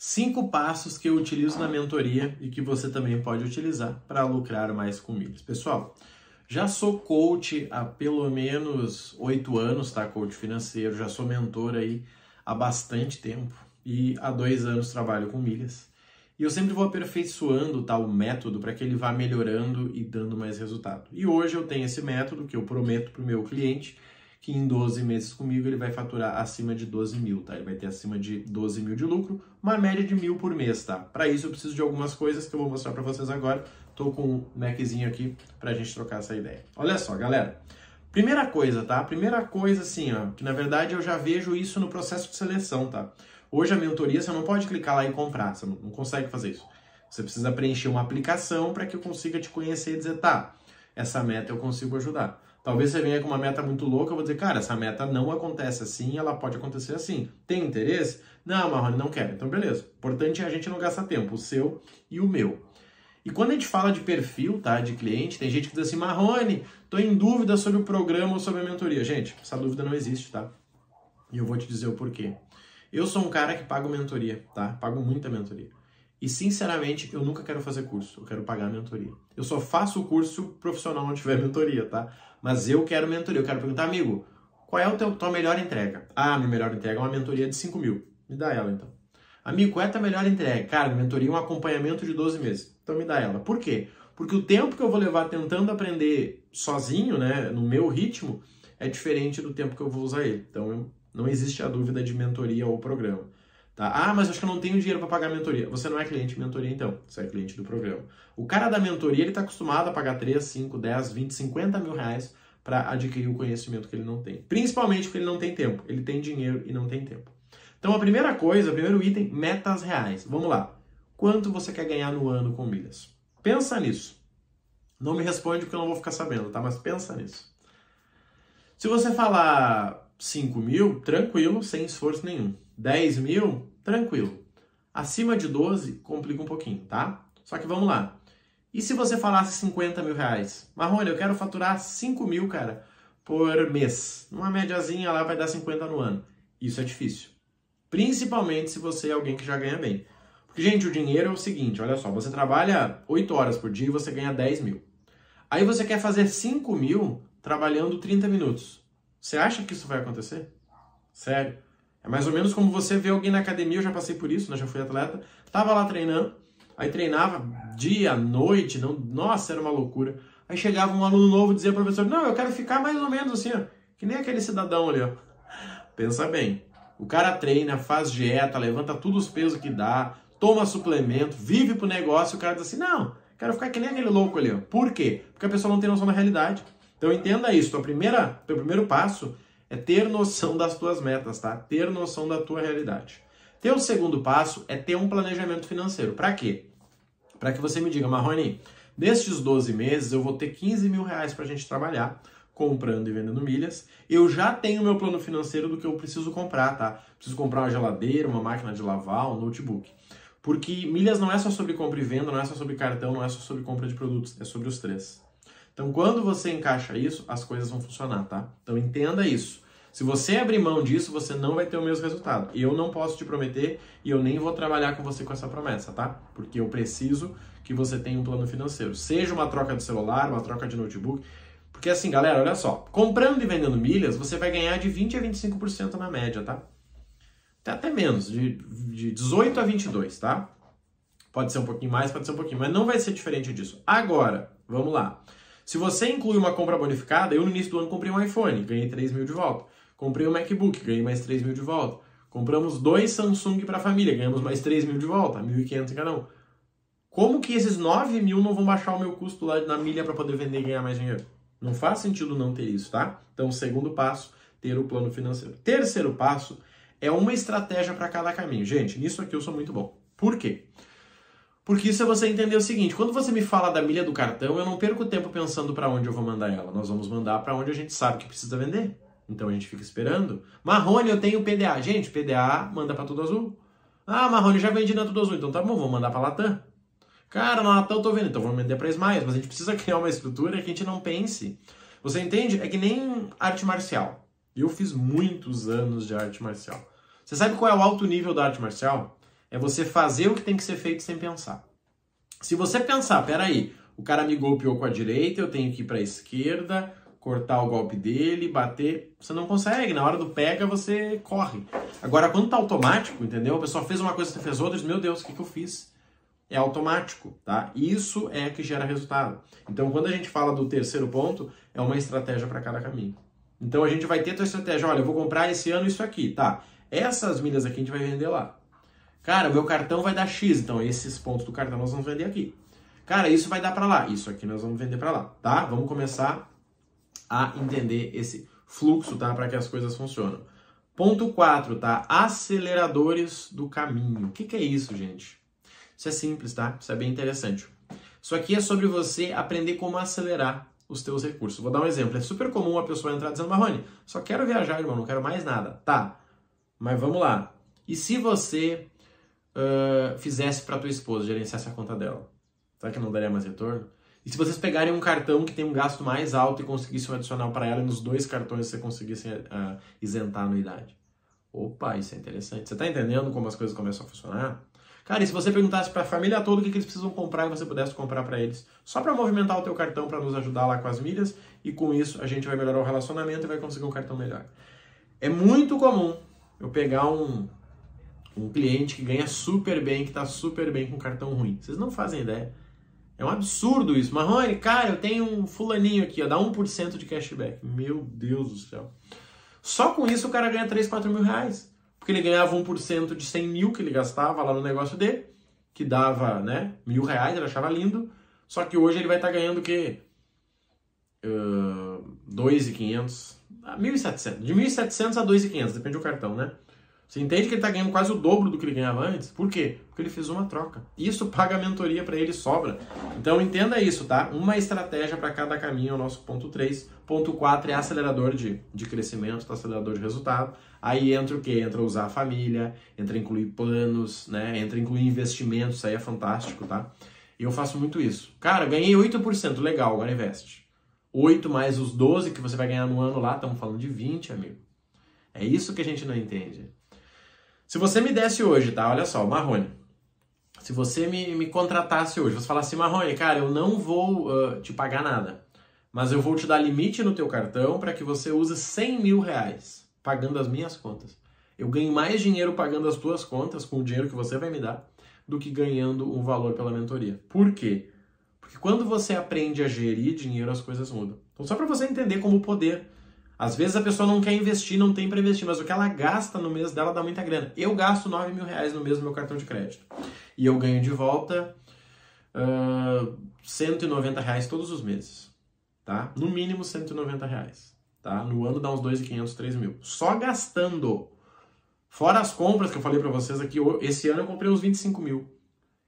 Cinco passos que eu utilizo na mentoria e que você também pode utilizar para lucrar mais com milhas. Pessoal, já sou coach há pelo menos oito anos, tá? Coach financeiro, já sou mentor aí há bastante tempo e há dois anos trabalho com milhas. E eu sempre vou aperfeiçoando tá, método para que ele vá melhorando e dando mais resultado. E hoje eu tenho esse método que eu prometo para o meu cliente que em 12 meses comigo ele vai faturar acima de 12 mil, tá? Ele vai ter acima de 12 mil de lucro, uma média de mil por mês, tá? Para isso eu preciso de algumas coisas que eu vou mostrar para vocês agora. Tô com um Maczinho aqui para a gente trocar essa ideia. Olha só, galera. Primeira coisa, tá? Primeira coisa, assim, ó, que na verdade eu já vejo isso no processo de seleção, tá? Hoje a mentoria você não pode clicar lá e comprar, você não consegue fazer isso. Você precisa preencher uma aplicação para que eu consiga te conhecer e dizer, tá, essa meta eu consigo ajudar. Talvez você venha com uma meta muito louca, eu vou dizer, cara, essa meta não acontece assim, ela pode acontecer assim. Tem interesse? Não, Marrone, não quero. Então, beleza. Importante é a gente não gastar tempo, o seu e o meu. E quando a gente fala de perfil, tá, de cliente, tem gente que diz assim, Marrone, tô em dúvida sobre o programa ou sobre a mentoria. Gente, essa dúvida não existe, tá? E eu vou te dizer o porquê. Eu sou um cara que pago mentoria, tá? Pago muita mentoria. E sinceramente, eu nunca quero fazer curso, eu quero pagar a mentoria. Eu só faço o curso profissional não tiver mentoria, tá? Mas eu quero mentoria, eu quero perguntar, amigo, qual é a tua melhor entrega? Ah, minha melhor entrega é uma mentoria de 5 mil. Me dá ela então. Amigo, qual é a tua melhor entrega? Cara, mentoria é um acompanhamento de 12 meses. Então me dá ela. Por quê? Porque o tempo que eu vou levar tentando aprender sozinho, né, no meu ritmo, é diferente do tempo que eu vou usar ele. Então não existe a dúvida de mentoria ou programa. Tá? Ah, mas acho que eu não tenho dinheiro para pagar a mentoria. Você não é cliente de mentoria, então. Você é cliente do programa. O cara da mentoria, ele está acostumado a pagar 3, 5, 10, 20, 50 mil reais para adquirir o conhecimento que ele não tem. Principalmente porque ele não tem tempo. Ele tem dinheiro e não tem tempo. Então, a primeira coisa, o primeiro item, metas reais. Vamos lá. Quanto você quer ganhar no ano com milhas? Pensa nisso. Não me responde porque eu não vou ficar sabendo, tá? Mas pensa nisso. Se você falar 5 mil, tranquilo, sem esforço nenhum. 10 mil, tranquilo. Acima de 12, complica um pouquinho, tá? Só que vamos lá. E se você falasse 50 mil reais? Marrone, eu quero faturar 5 mil, cara, por mês. Uma médiazinha lá vai dar 50 no ano. Isso é difícil. Principalmente se você é alguém que já ganha bem. Porque, gente, o dinheiro é o seguinte, olha só, você trabalha 8 horas por dia e você ganha 10 mil. Aí você quer fazer 5 mil trabalhando 30 minutos. Você acha que isso vai acontecer? Sério? É mais ou menos como você vê alguém na academia, eu já passei por isso, né? já fui atleta, tava lá treinando, aí treinava dia, noite, não, nossa, era uma loucura. Aí chegava um aluno novo e dizia pro professor, não, eu quero ficar mais ou menos assim, ó, que nem aquele cidadão ali, ó. Pensa bem, o cara treina, faz dieta, levanta todos os pesos que dá, toma suplemento, vive pro negócio, o cara diz assim, não, quero ficar que nem aquele louco ali, ó. Por quê? Porque a pessoa não tem noção da realidade. Então entenda isso, o primeira, teu primeiro passo é ter noção das tuas metas, tá? Ter noção da tua realidade. Teu segundo passo é ter um planejamento financeiro. Para quê? Para que você me diga, Marrone, nestes 12 meses eu vou ter 15 mil reais para a gente trabalhar, comprando e vendendo milhas. Eu já tenho meu plano financeiro do que eu preciso comprar, tá? Preciso comprar uma geladeira, uma máquina de lavar, um notebook. Porque milhas não é só sobre compra e venda, não é só sobre cartão, não é só sobre compra de produtos, é sobre os três. Então, quando você encaixa isso, as coisas vão funcionar, tá? Então, entenda isso. Se você abrir mão disso, você não vai ter o mesmo resultado. Eu não posso te prometer e eu nem vou trabalhar com você com essa promessa, tá? Porque eu preciso que você tenha um plano financeiro. Seja uma troca de celular, uma troca de notebook. Porque assim, galera, olha só. Comprando e vendendo milhas, você vai ganhar de 20 a 25% na média, tá? Até menos, de, de 18 a 22, tá? Pode ser um pouquinho mais, pode ser um pouquinho, mas não vai ser diferente disso. Agora, vamos lá. Se você inclui uma compra bonificada, eu no início do ano comprei um iPhone, ganhei 3 mil de volta. Comprei um MacBook, ganhei mais 3 mil de volta. Compramos dois Samsung para a família, ganhamos mais 3 mil de volta, 1.500 em cada um. Como que esses 9 mil não vão baixar o meu custo lá na milha para poder vender e ganhar mais dinheiro? Não faz sentido não ter isso, tá? Então, segundo passo, ter o plano financeiro. Terceiro passo é uma estratégia para cada caminho. Gente, nisso aqui eu sou muito bom. Por quê? Porque isso é você entender o seguinte: quando você me fala da milha do cartão, eu não perco tempo pensando para onde eu vou mandar ela. Nós vamos mandar para onde a gente sabe que precisa vender. Então a gente fica esperando. Marrone, eu tenho PDA. Gente, PDA manda para Tudo Azul. Ah, Marrone, já vendi na Tudo Azul. Então tá bom, vou mandar para Latam. Cara, na Latam eu tô vendo, então vamos vender para Smiles. Mas a gente precisa criar uma estrutura que a gente não pense. Você entende? É que nem arte marcial. Eu fiz muitos anos de arte marcial. Você sabe qual é o alto nível da arte marcial? É você fazer o que tem que ser feito sem pensar. Se você pensar, peraí, o cara me golpeou com a direita, eu tenho que ir para a esquerda, cortar o golpe dele, bater, você não consegue. Na hora do pega, você corre. Agora, quando tá automático, entendeu? A pessoa fez uma coisa, você fez outra, meu Deus, o que, que eu fiz? É automático, tá? Isso é que gera resultado. Então, quando a gente fala do terceiro ponto, é uma estratégia para cada caminho. Então, a gente vai ter a estratégia. Olha, eu vou comprar esse ano isso aqui, tá? Essas milhas aqui a gente vai vender lá. Cara, meu cartão vai dar X, então esses pontos do cartão nós vamos vender aqui. Cara, isso vai dar para lá, isso aqui nós vamos vender para lá, tá? Vamos começar a entender esse fluxo, tá? Para que as coisas funcionem. Ponto 4, tá? Aceleradores do caminho. O que, que é isso, gente? Isso é simples, tá? Isso é bem interessante. Isso aqui é sobre você aprender como acelerar os teus recursos. Vou dar um exemplo. É super comum a pessoa entrar dizendo, Marrone, só quero viajar, irmão, não quero mais nada. Tá, mas vamos lá. E se você fizesse para tua esposa, gerenciasse a conta dela? Será que não daria mais retorno? E se vocês pegarem um cartão que tem um gasto mais alto e conseguissem um adicional para ela, e nos dois cartões você conseguisse uh, isentar a anuidade? Opa, isso é interessante. Você está entendendo como as coisas começam a funcionar? Cara, e se você perguntasse para a família toda o que, que eles precisam comprar e você pudesse comprar para eles, só para movimentar o teu cartão para nos ajudar lá com as milhas, e com isso a gente vai melhorar o relacionamento e vai conseguir um cartão melhor. É muito comum eu pegar um, um cliente que ganha super bem, que está super bem com cartão ruim. Vocês não fazem ideia. É um absurdo isso. Marrone, cara, eu tenho um fulaninho aqui, ó, dá 1% de cashback. Meu Deus do céu. Só com isso o cara ganha 3, 4 mil reais. Porque ele ganhava 1% de 100 mil que ele gastava lá no negócio dele, que dava, né, mil reais, ele achava lindo. Só que hoje ele vai estar tá ganhando o quê? Uh, 2.500, 1.700. De 1.700 a 2.500, depende do cartão, né? Você entende que ele está ganhando quase o dobro do que ele ganhava antes? Por quê? Porque ele fez uma troca. Isso paga a mentoria para ele sobra. Então entenda isso, tá? Uma estratégia para cada caminho é o nosso ponto 3. Ponto 4 é acelerador de, de crescimento, tá? acelerador de resultado. Aí entra o quê? Entra usar a família, entra incluir planos, né? Entra incluir investimentos, isso aí é fantástico, tá? E eu faço muito isso. Cara, ganhei 8%, legal, agora investe. 8 mais os 12 que você vai ganhar no ano lá, estamos falando de 20, amigo. É isso que a gente não entende. Se você me desse hoje, tá? Olha só, Marrone. Se você me, me contratasse hoje, você falasse, Marrone, cara, eu não vou uh, te pagar nada, mas eu vou te dar limite no teu cartão para que você use 100 mil reais pagando as minhas contas. Eu ganho mais dinheiro pagando as tuas contas com o dinheiro que você vai me dar do que ganhando um valor pela mentoria. Por quê? Porque quando você aprende a gerir dinheiro, as coisas mudam. Então, só para você entender como o poder às vezes a pessoa não quer investir, não tem para investir, mas o que ela gasta no mês dela dá muita grana. Eu gasto 9 mil reais no mês no meu cartão de crédito. E eu ganho de volta uh, 190 reais todos os meses. Tá? No mínimo 190 reais. Tá? No ano dá uns 2.500, 3 mil. Só gastando. Fora as compras que eu falei para vocês aqui, esse ano eu comprei uns 25 mil.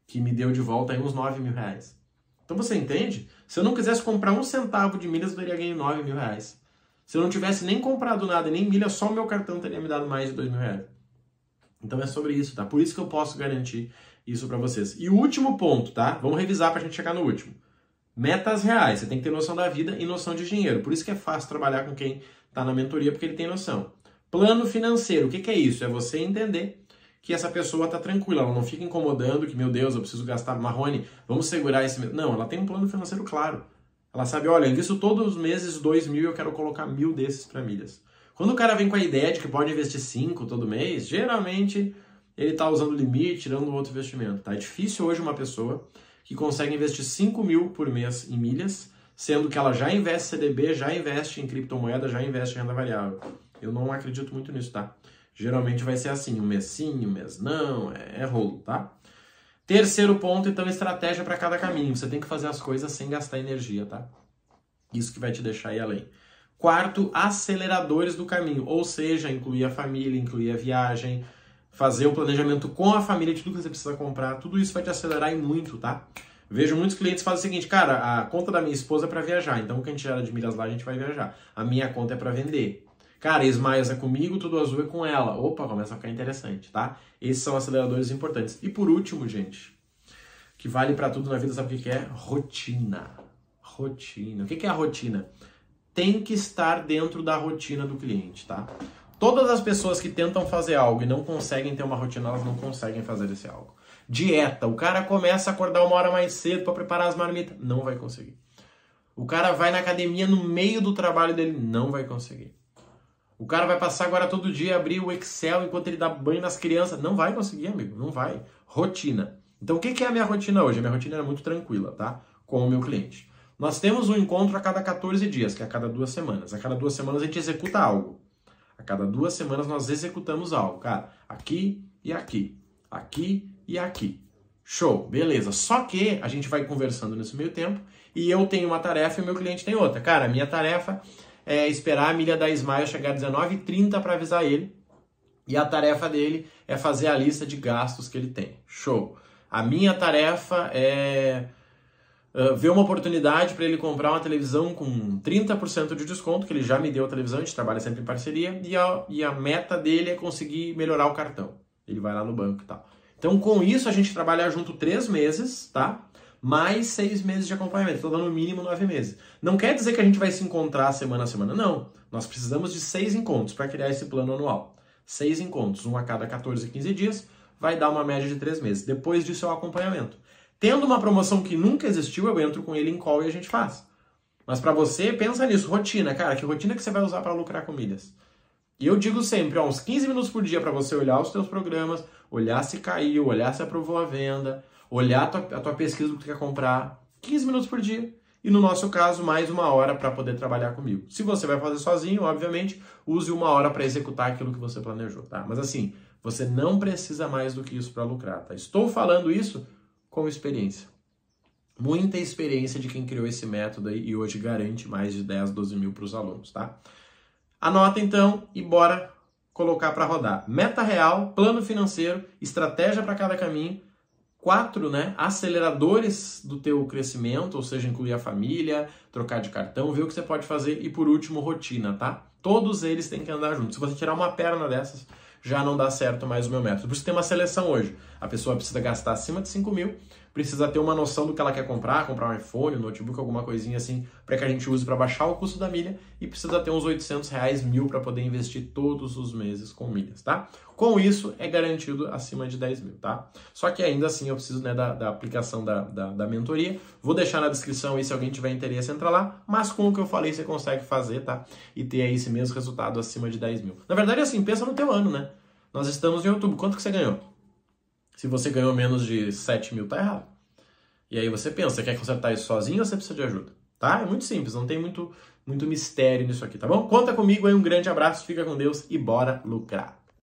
Que me deu de volta aí uns 9 mil reais. Então você entende? Se eu não quisesse comprar um centavo de milhas, eu teria ganho 9 mil reais. Se eu não tivesse nem comprado nada nem milha, só o meu cartão teria me dado mais de dois mil reais. Então é sobre isso, tá? Por isso que eu posso garantir isso para vocês. E o último ponto, tá? Vamos revisar pra gente chegar no último. Metas reais. Você tem que ter noção da vida e noção de dinheiro. Por isso que é fácil trabalhar com quem está na mentoria, porque ele tem noção. Plano financeiro. O que, que é isso? É você entender que essa pessoa está tranquila, ela não fica incomodando que, meu Deus, eu preciso gastar marrone, vamos segurar esse... Não, ela tem um plano financeiro claro. Ela sabe, olha, eu invisto todos os meses dois mil e eu quero colocar mil desses para milhas. Quando o cara vem com a ideia de que pode investir cinco todo mês, geralmente ele está usando limite, tirando outro investimento. Tá? É difícil hoje uma pessoa que consegue investir 5 mil por mês em milhas, sendo que ela já investe CDB, já investe em criptomoeda, já investe em renda variável. Eu não acredito muito nisso, tá? Geralmente vai ser assim, um mês sim, um mês não, é, é rolo, tá? Terceiro ponto, então, estratégia para cada caminho. Você tem que fazer as coisas sem gastar energia, tá? Isso que vai te deixar ir além. Quarto, aceleradores do caminho, ou seja, incluir a família, incluir a viagem, fazer o planejamento com a família de tudo que você precisa comprar, tudo isso vai te acelerar e muito, tá? Vejo muitos clientes fazem o seguinte, cara, a conta da minha esposa é para viajar, então o que a gente gera de milhas lá, a gente vai viajar. A minha conta é para vender. Cara, Smiles é comigo, tudo azul é com ela. Opa, começa a ficar interessante, tá? Esses são aceleradores importantes. E por último, gente, que vale para tudo na vida, sabe o que é? Rotina. Rotina. O que é a rotina? Tem que estar dentro da rotina do cliente, tá? Todas as pessoas que tentam fazer algo e não conseguem ter uma rotina, elas não conseguem fazer esse algo. Dieta, o cara começa a acordar uma hora mais cedo para preparar as marmitas, não vai conseguir. O cara vai na academia no meio do trabalho dele, não vai conseguir. O cara vai passar agora todo dia abrir o Excel enquanto ele dá banho nas crianças, não vai conseguir, amigo, não vai. Rotina. Então o que é a minha rotina hoje? A minha rotina é muito tranquila, tá? Com o meu cliente. Nós temos um encontro a cada 14 dias, que é a cada duas semanas. A cada duas semanas a gente executa algo. A cada duas semanas nós executamos algo, cara. Aqui e aqui. Aqui e aqui. Show, beleza. Só que a gente vai conversando nesse meio tempo e eu tenho uma tarefa e o meu cliente tem outra. Cara, a minha tarefa é esperar a milha da Smile chegar às 19h30 para avisar ele. E a tarefa dele é fazer a lista de gastos que ele tem. Show. A minha tarefa é uh, ver uma oportunidade para ele comprar uma televisão com 30% de desconto, que ele já me deu a televisão, a gente trabalha sempre em parceria, e a, e a meta dele é conseguir melhorar o cartão. Ele vai lá no banco e tal. Então, com isso, a gente trabalha junto três meses, tá? Mais seis meses de acompanhamento. Estou dando no mínimo nove meses. Não quer dizer que a gente vai se encontrar semana a semana. Não. Nós precisamos de seis encontros para criar esse plano anual. Seis encontros, um a cada 14, 15 dias, vai dar uma média de três meses. Depois disso é o acompanhamento. Tendo uma promoção que nunca existiu, eu entro com ele em call e a gente faz. Mas para você, pensa nisso, rotina, cara, que rotina que você vai usar para lucrar com milhas? E eu digo sempre, ó, uns 15 minutos por dia para você olhar os seus programas, olhar se caiu, olhar se aprovou a venda, olhar a tua, a tua pesquisa do que tu quer comprar. 15 minutos por dia. E no nosso caso, mais uma hora para poder trabalhar comigo. Se você vai fazer sozinho, obviamente, use uma hora para executar aquilo que você planejou, tá? Mas assim, você não precisa mais do que isso para lucrar, tá? Estou falando isso com experiência. Muita experiência de quem criou esse método aí e hoje garante mais de 10, 12 mil para os alunos, tá? Anota então e bora colocar para rodar. Meta real, plano financeiro, estratégia para cada caminho, quatro né, aceleradores do teu crescimento, ou seja, incluir a família, trocar de cartão, ver o que você pode fazer e por último rotina, tá? Todos eles têm que andar juntos. Se você tirar uma perna dessas, já não dá certo mais o meu método. Por isso tem uma seleção hoje. A pessoa precisa gastar acima de 5 mil, precisa ter uma noção do que ela quer comprar, comprar um iPhone, um notebook, alguma coisinha assim, para que a gente use para baixar o custo da milha e precisa ter uns 800 reais, mil para poder investir todos os meses com milhas, tá? Com isso, é garantido acima de 10 mil, tá? Só que ainda assim eu preciso né, da, da aplicação da, da, da, mentoria. Vou deixar na descrição aí se alguém tiver interesse, entra lá. Mas com o que eu falei, você consegue fazer, tá? E ter aí esse mesmo resultado acima de 10 mil. Na verdade, assim, pensa no teu ano, né? Nós estamos em outubro. Quanto que você ganhou? Se você ganhou menos de 7 mil, tá errado. E aí você pensa, você quer consertar isso sozinho ou você precisa de ajuda? Tá? É muito simples, não tem muito, muito mistério nisso aqui, tá bom? Conta comigo aí, um grande abraço, fica com Deus e bora lucrar.